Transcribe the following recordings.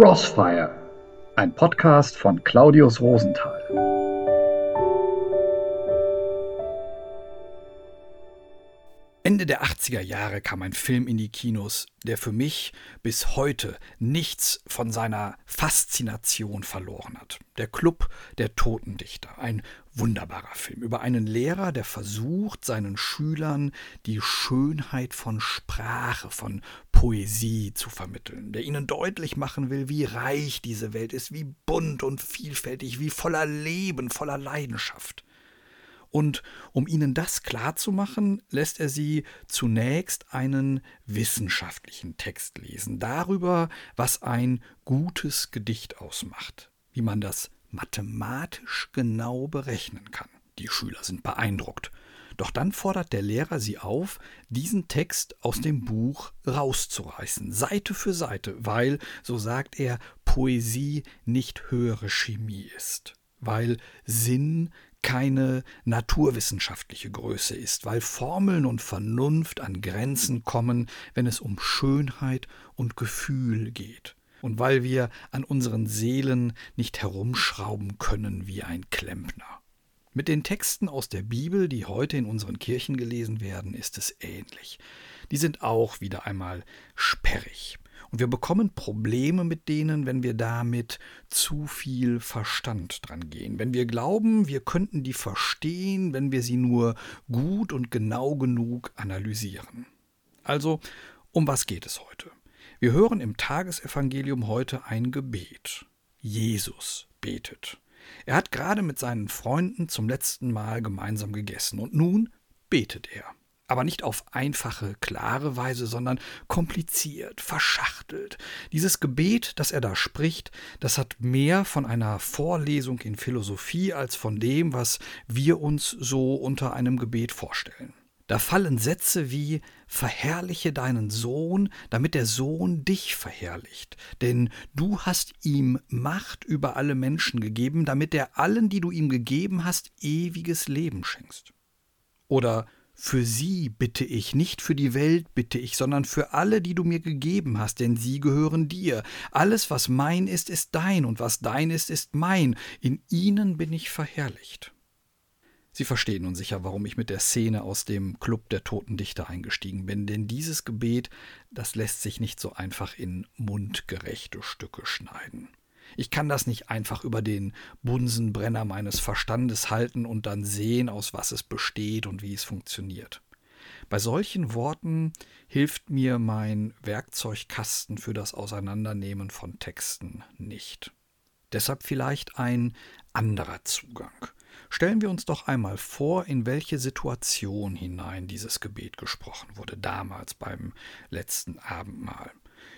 Crossfire, ein Podcast von Claudius Rosenthal. Ende der 80er Jahre kam ein Film in die Kinos, der für mich bis heute nichts von seiner Faszination verloren hat. Der Club der Totendichter. Ein wunderbarer Film über einen Lehrer, der versucht, seinen Schülern die Schönheit von Sprache, von Poesie zu vermitteln, der ihnen deutlich machen will, wie reich diese Welt ist, wie bunt und vielfältig, wie voller Leben, voller Leidenschaft. Und um ihnen das klarzumachen, lässt er sie zunächst einen wissenschaftlichen Text lesen, darüber, was ein gutes Gedicht ausmacht, wie man das mathematisch genau berechnen kann. Die Schüler sind beeindruckt. Doch dann fordert der Lehrer sie auf, diesen Text aus dem Buch rauszureißen, Seite für Seite, weil, so sagt er, Poesie nicht höhere Chemie ist, weil Sinn keine naturwissenschaftliche Größe ist, weil Formeln und Vernunft an Grenzen kommen, wenn es um Schönheit und Gefühl geht, und weil wir an unseren Seelen nicht herumschrauben können wie ein Klempner. Mit den Texten aus der Bibel, die heute in unseren Kirchen gelesen werden, ist es ähnlich. Die sind auch wieder einmal sperrig. Und wir bekommen Probleme mit denen, wenn wir damit zu viel Verstand dran gehen. Wenn wir glauben, wir könnten die verstehen, wenn wir sie nur gut und genau genug analysieren. Also, um was geht es heute? Wir hören im Tagesevangelium heute ein Gebet. Jesus betet. Er hat gerade mit seinen Freunden zum letzten Mal gemeinsam gegessen und nun betet er aber nicht auf einfache, klare Weise, sondern kompliziert, verschachtelt. Dieses Gebet, das er da spricht, das hat mehr von einer Vorlesung in Philosophie als von dem, was wir uns so unter einem Gebet vorstellen. Da fallen Sätze wie Verherrliche deinen Sohn, damit der Sohn dich verherrlicht, denn du hast ihm Macht über alle Menschen gegeben, damit er allen, die du ihm gegeben hast, ewiges Leben schenkst. Oder für sie bitte ich, nicht für die Welt bitte ich, sondern für alle, die du mir gegeben hast, denn sie gehören dir. Alles, was mein ist, ist dein, und was dein ist, ist mein. In ihnen bin ich verherrlicht. Sie verstehen nun sicher, warum ich mit der Szene aus dem Club der toten Dichter eingestiegen bin, denn dieses Gebet, das lässt sich nicht so einfach in mundgerechte Stücke schneiden. Ich kann das nicht einfach über den Bunsenbrenner meines Verstandes halten und dann sehen, aus was es besteht und wie es funktioniert. Bei solchen Worten hilft mir mein Werkzeugkasten für das Auseinandernehmen von Texten nicht. Deshalb vielleicht ein anderer Zugang. Stellen wir uns doch einmal vor, in welche Situation hinein dieses Gebet gesprochen wurde, damals beim letzten Abendmahl.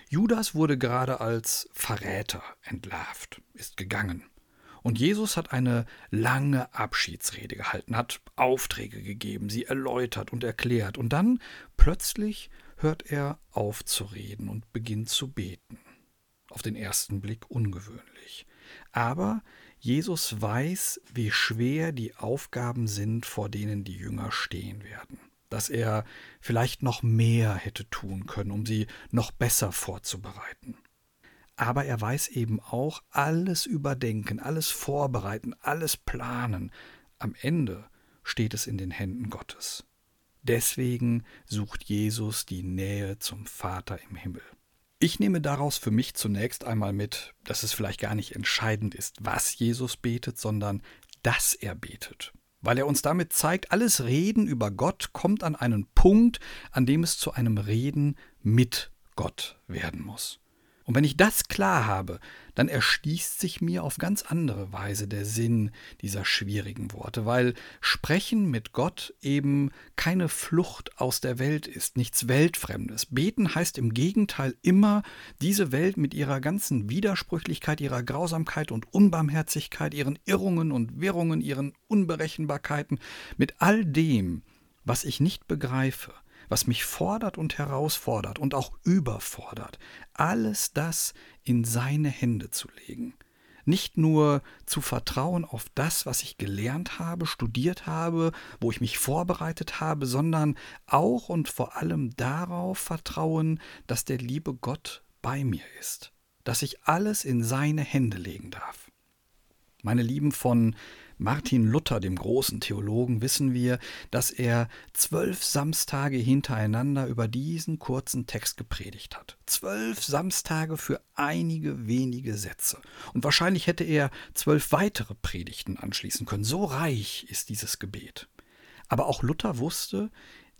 Judas wurde gerade als Verräter entlarvt, ist gegangen. Und Jesus hat eine lange Abschiedsrede gehalten, hat Aufträge gegeben, sie erläutert und erklärt. Und dann plötzlich hört er auf zu reden und beginnt zu beten. Auf den ersten Blick ungewöhnlich. Aber Jesus weiß, wie schwer die Aufgaben sind, vor denen die Jünger stehen werden dass er vielleicht noch mehr hätte tun können, um sie noch besser vorzubereiten. Aber er weiß eben auch, alles überdenken, alles vorbereiten, alles planen. Am Ende steht es in den Händen Gottes. Deswegen sucht Jesus die Nähe zum Vater im Himmel. Ich nehme daraus für mich zunächst einmal mit, dass es vielleicht gar nicht entscheidend ist, was Jesus betet, sondern dass er betet weil er uns damit zeigt, alles Reden über Gott kommt an einen Punkt, an dem es zu einem Reden mit Gott werden muss. Und wenn ich das klar habe, dann erschließt sich mir auf ganz andere Weise der Sinn dieser schwierigen Worte, weil Sprechen mit Gott eben keine Flucht aus der Welt ist, nichts Weltfremdes. Beten heißt im Gegenteil immer, diese Welt mit ihrer ganzen Widersprüchlichkeit, ihrer Grausamkeit und Unbarmherzigkeit, ihren Irrungen und Wirrungen, ihren Unberechenbarkeiten, mit all dem, was ich nicht begreife, was mich fordert und herausfordert und auch überfordert, alles das in seine Hände zu legen. Nicht nur zu vertrauen auf das, was ich gelernt habe, studiert habe, wo ich mich vorbereitet habe, sondern auch und vor allem darauf vertrauen, dass der liebe Gott bei mir ist, dass ich alles in seine Hände legen darf. Meine Lieben, von Martin Luther, dem großen Theologen, wissen wir, dass er zwölf Samstage hintereinander über diesen kurzen Text gepredigt hat. Zwölf Samstage für einige wenige Sätze. Und wahrscheinlich hätte er zwölf weitere Predigten anschließen können. So reich ist dieses Gebet. Aber auch Luther wusste,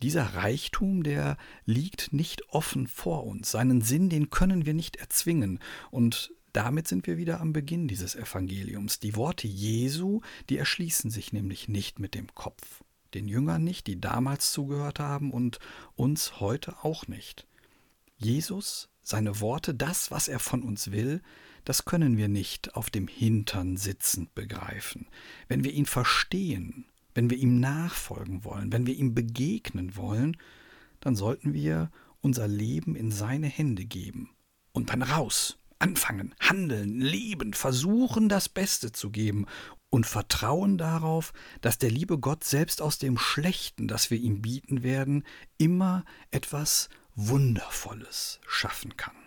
dieser Reichtum, der liegt nicht offen vor uns. Seinen Sinn, den können wir nicht erzwingen. Und damit sind wir wieder am Beginn dieses Evangeliums. Die Worte Jesu, die erschließen sich nämlich nicht mit dem Kopf. Den Jüngern nicht, die damals zugehört haben und uns heute auch nicht. Jesus, seine Worte, das, was er von uns will, das können wir nicht auf dem Hintern sitzend begreifen. Wenn wir ihn verstehen, wenn wir ihm nachfolgen wollen, wenn wir ihm begegnen wollen, dann sollten wir unser Leben in seine Hände geben und dann raus anfangen, handeln, leben, versuchen, das Beste zu geben und vertrauen darauf, dass der liebe Gott selbst aus dem Schlechten, das wir ihm bieten werden, immer etwas Wundervolles schaffen kann.